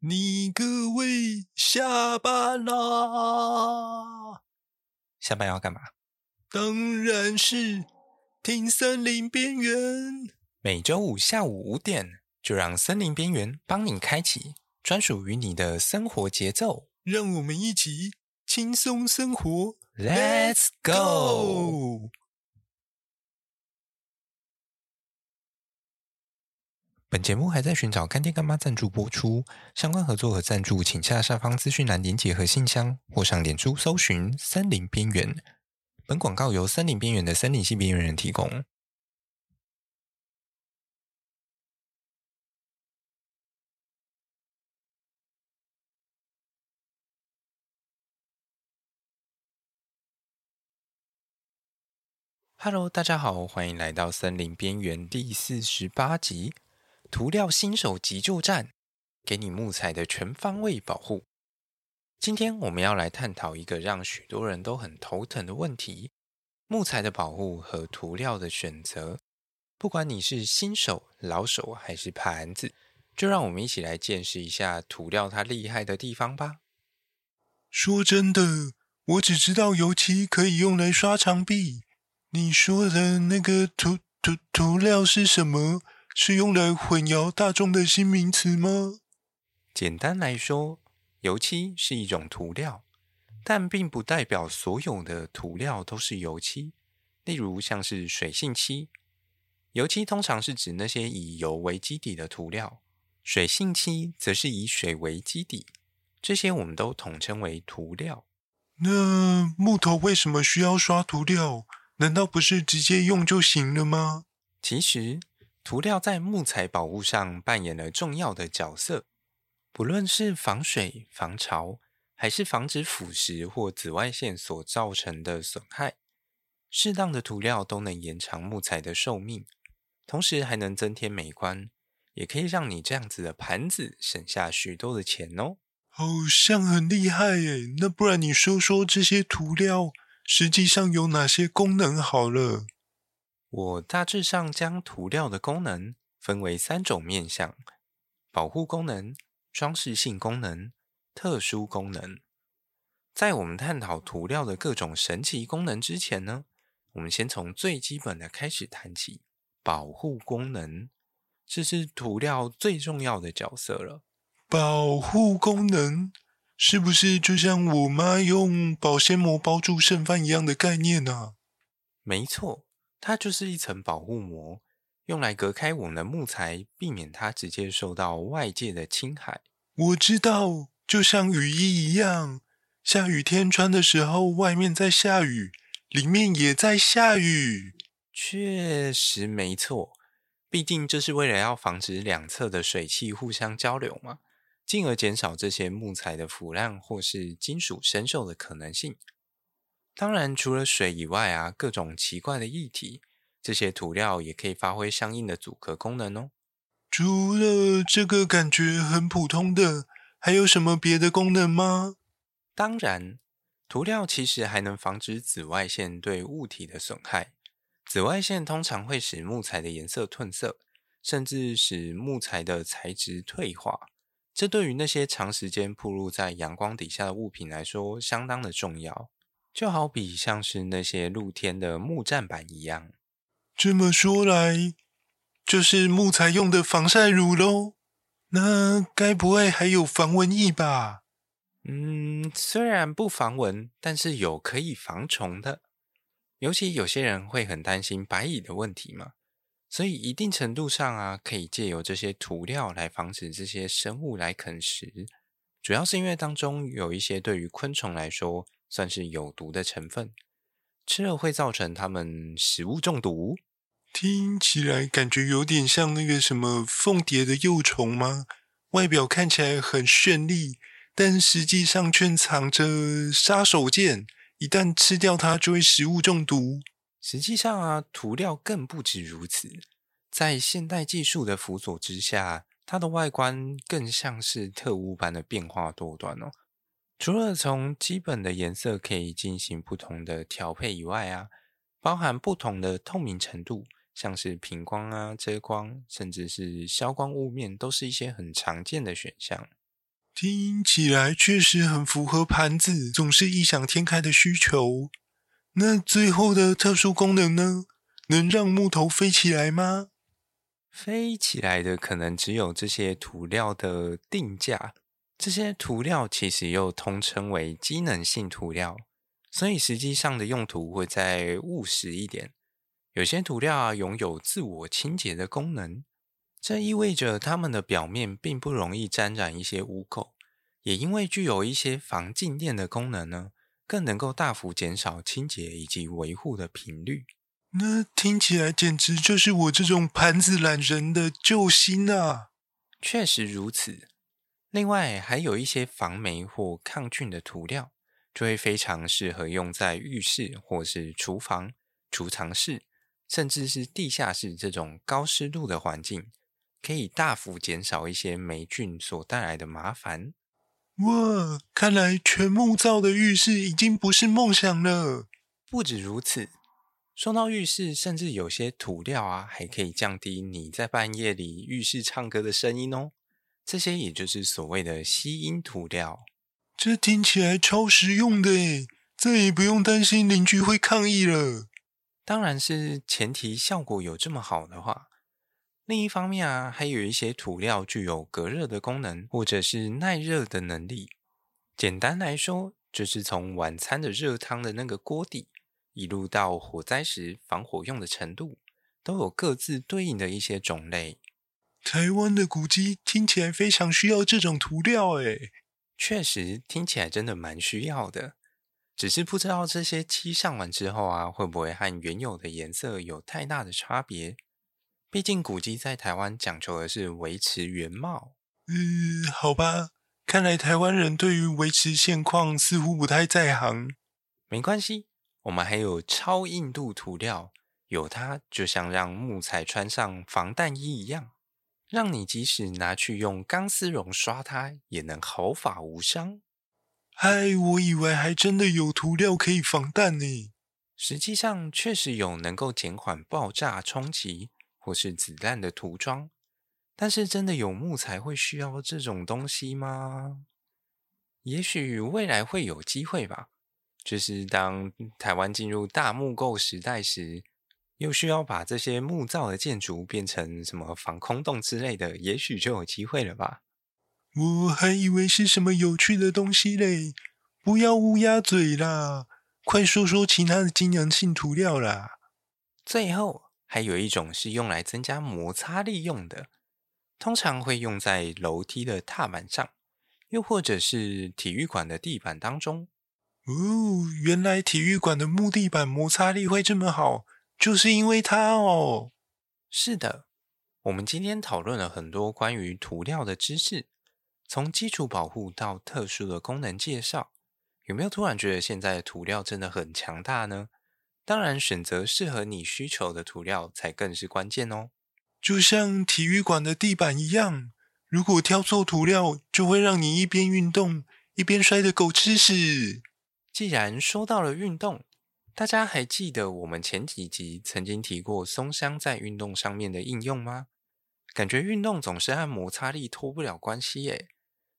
你各位下班啦？下班要干嘛？当然是听森林边缘。每周五下午五点，就让森林边缘帮你开启专属于你的生活节奏。让我们一起轻松生活，Let's go！本节目还在寻找干爹干妈赞助播出，相关合作和赞助，请下下方资讯栏连结和信箱，或上脸书搜寻“森林边缘”。本广告由森林边缘的森林系边缘人提供。Hello，大家好，欢迎来到森林边缘第四十八集。涂料新手急救站，给你木材的全方位保护。今天我们要来探讨一个让许多人都很头疼的问题：木材的保护和涂料的选择。不管你是新手、老手还是盘子，就让我们一起来见识一下涂料它厉害的地方吧。说真的，我只知道油漆可以用来刷墙壁。你说的那个涂涂涂料是什么？是用来混淆大众的新名词吗？简单来说，油漆是一种涂料，但并不代表所有的涂料都是油漆。例如，像是水性漆，油漆通常是指那些以油为基底的涂料；水性漆则是以水为基底，这些我们都统称为涂料。那木头为什么需要刷涂料？难道不是直接用就行了吗？其实。涂料在木材保护上扮演了重要的角色，不论是防水、防潮，还是防止腐蚀或紫外线所造成的损害，适当的涂料都能延长木材的寿命，同时还能增添美观，也可以让你这样子的盘子省下许多的钱哦。好像很厉害耶！那不然你说说这些涂料实际上有哪些功能好了。我大致上将涂料的功能分为三种面向：保护功能、装饰性功能、特殊功能。在我们探讨涂料的各种神奇功能之前呢，我们先从最基本的开始谈起。保护功能，这是涂料最重要的角色了。保护功能是不是就像我妈用保鲜膜包住剩饭一样的概念呢？啊？没错。它就是一层保护膜，用来隔开我们的木材，避免它直接受到外界的侵害。我知道，就像雨衣一样，下雨天穿的时候，外面在下雨，里面也在下雨。确实没错，毕竟这是为了要防止两侧的水汽互相交流嘛，进而减少这些木材的腐烂或是金属生锈的可能性。当然，除了水以外啊，各种奇怪的液体，这些涂料也可以发挥相应的阻隔功能哦。除了这个感觉很普通的，还有什么别的功能吗？当然，涂料其实还能防止紫外线对物体的损害。紫外线通常会使木材的颜色褪色，甚至使木材的材质退化。这对于那些长时间暴露在阳光底下的物品来说，相当的重要。就好比像是那些露天的木栈板一样。这么说来，就是木材用的防晒乳喽？那该不会还有防蚊液吧？嗯，虽然不防蚊，但是有可以防虫的。尤其有些人会很担心白蚁的问题嘛，所以一定程度上啊，可以借由这些涂料来防止这些生物来啃食。主要是因为当中有一些对于昆虫来说，算是有毒的成分，吃了会造成他们食物中毒。听起来感觉有点像那个什么凤蝶的幼虫吗？外表看起来很绚丽，但实际上却藏着杀手锏，一旦吃掉它就会食物中毒。实际上啊，涂料更不止如此，在现代技术的辅佐之下，它的外观更像是特务般的变化多端哦。除了从基本的颜色可以进行不同的调配以外啊，包含不同的透明程度，像是平光啊、遮光，甚至是消光雾面，都是一些很常见的选项。听起来确实很符合盘子总是异想天开的需求。那最后的特殊功能呢？能让木头飞起来吗？飞起来的可能只有这些涂料的定价。这些涂料其实又通称为机能性涂料，所以实际上的用途会再务实一点。有些涂料啊，拥有自我清洁的功能。这意味着它们的表面并不容易沾染一些污垢，也因为具有一些防静电的功能呢，更能够大幅减少清洁以及维护的频率。那听起来简直就是我这种盘子懒人的救星啊！确实如此。另外，还有一些防霉或抗菌的涂料，就会非常适合用在浴室或是厨房、储藏室，甚至是地下室这种高湿度的环境。可以大幅减少一些霉菌所带来的麻烦。哇，看来全木造的浴室已经不是梦想了。不止如此，说到浴室，甚至有些涂料啊，还可以降低你在半夜里浴室唱歌的声音哦。这些也就是所谓的吸音涂料。这听起来超实用的诶，再也不用担心邻居会抗议了。当然是前提效果有这么好的话。另一方面啊，还有一些涂料具有隔热的功能，或者是耐热的能力。简单来说，就是从晚餐的热汤的那个锅底，一路到火灾时防火用的程度，都有各自对应的一些种类。台湾的古迹听起来非常需要这种涂料，诶，确实听起来真的蛮需要的。只是不知道这些漆上完之后啊，会不会和原有的颜色有太大的差别？毕竟古迹在台湾讲求的是维持原貌。嗯，好吧，看来台湾人对于维持现况似乎不太在行。没关系，我们还有超硬度涂料，有它就像让木材穿上防弹衣一样，让你即使拿去用钢丝绒刷它，也能毫发无伤。嗨，我以为还真的有涂料可以防弹呢。实际上，确实有能够减缓爆炸冲击。或是子弹的涂装，但是真的有木材会需要这种东西吗？也许未来会有机会吧。就是当台湾进入大木构时代时，又需要把这些木造的建筑变成什么防空洞之类的，也许就有机会了吧。我还以为是什么有趣的东西嘞！不要乌鸦嘴啦，快说说其他的机能性涂料啦。最后。还有一种是用来增加摩擦力用的，通常会用在楼梯的踏板上，又或者是体育馆的地板当中。哦，原来体育馆的木地板摩擦力会这么好，就是因为它哦。是的，我们今天讨论了很多关于涂料的知识，从基础保护到特殊的功能介绍，有没有突然觉得现在的涂料真的很强大呢？当然，选择适合你需求的涂料才更是关键哦。就像体育馆的地板一样，如果挑错涂料，就会让你一边运动一边摔得狗吃屎。既然说到了运动，大家还记得我们前几集曾经提过松香在运动上面的应用吗？感觉运动总是和摩擦力脱不了关系耶。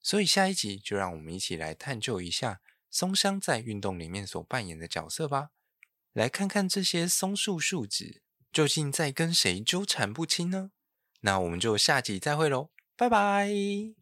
所以下一集就让我们一起来探究一下松香在运动里面所扮演的角色吧。来看看这些松树树脂究竟在跟谁纠缠不清呢？那我们就下集再会喽，拜拜。